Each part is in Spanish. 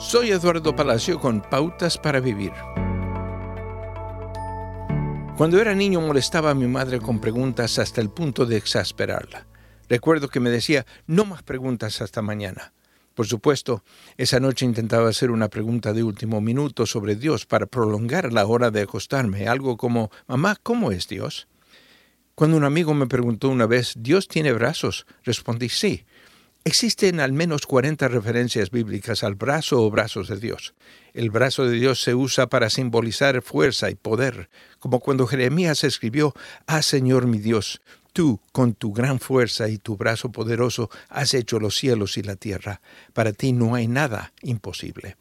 Soy Eduardo Palacio con Pautas para Vivir. Cuando era niño molestaba a mi madre con preguntas hasta el punto de exasperarla. Recuerdo que me decía, no más preguntas hasta mañana. Por supuesto, esa noche intentaba hacer una pregunta de último minuto sobre Dios para prolongar la hora de acostarme, algo como, mamá, ¿cómo es Dios? Cuando un amigo me preguntó una vez, ¿Dios tiene brazos? Respondí sí, Existen al menos 40 referencias bíblicas al brazo o brazos de Dios. El brazo de Dios se usa para simbolizar fuerza y poder, como cuando Jeremías escribió, Ah Señor mi Dios, tú con tu gran fuerza y tu brazo poderoso has hecho los cielos y la tierra. Para ti no hay nada imposible.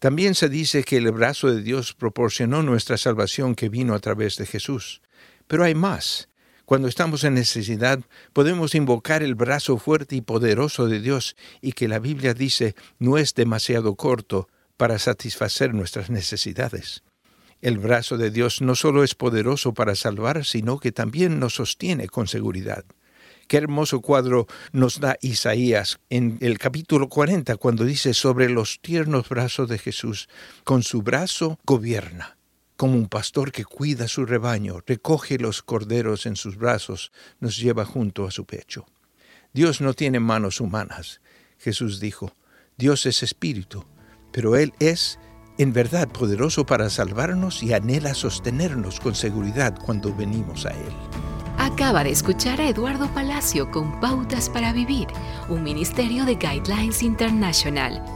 También se dice que el brazo de Dios proporcionó nuestra salvación que vino a través de Jesús. Pero hay más. Cuando estamos en necesidad, podemos invocar el brazo fuerte y poderoso de Dios y que la Biblia dice no es demasiado corto para satisfacer nuestras necesidades. El brazo de Dios no solo es poderoso para salvar, sino que también nos sostiene con seguridad. Qué hermoso cuadro nos da Isaías en el capítulo 40 cuando dice sobre los tiernos brazos de Jesús, con su brazo gobierna como un pastor que cuida su rebaño, recoge los corderos en sus brazos, nos lleva junto a su pecho. Dios no tiene manos humanas. Jesús dijo, Dios es espíritu, pero Él es en verdad poderoso para salvarnos y anhela sostenernos con seguridad cuando venimos a Él. Acaba de escuchar a Eduardo Palacio con Pautas para Vivir, un ministerio de Guidelines International.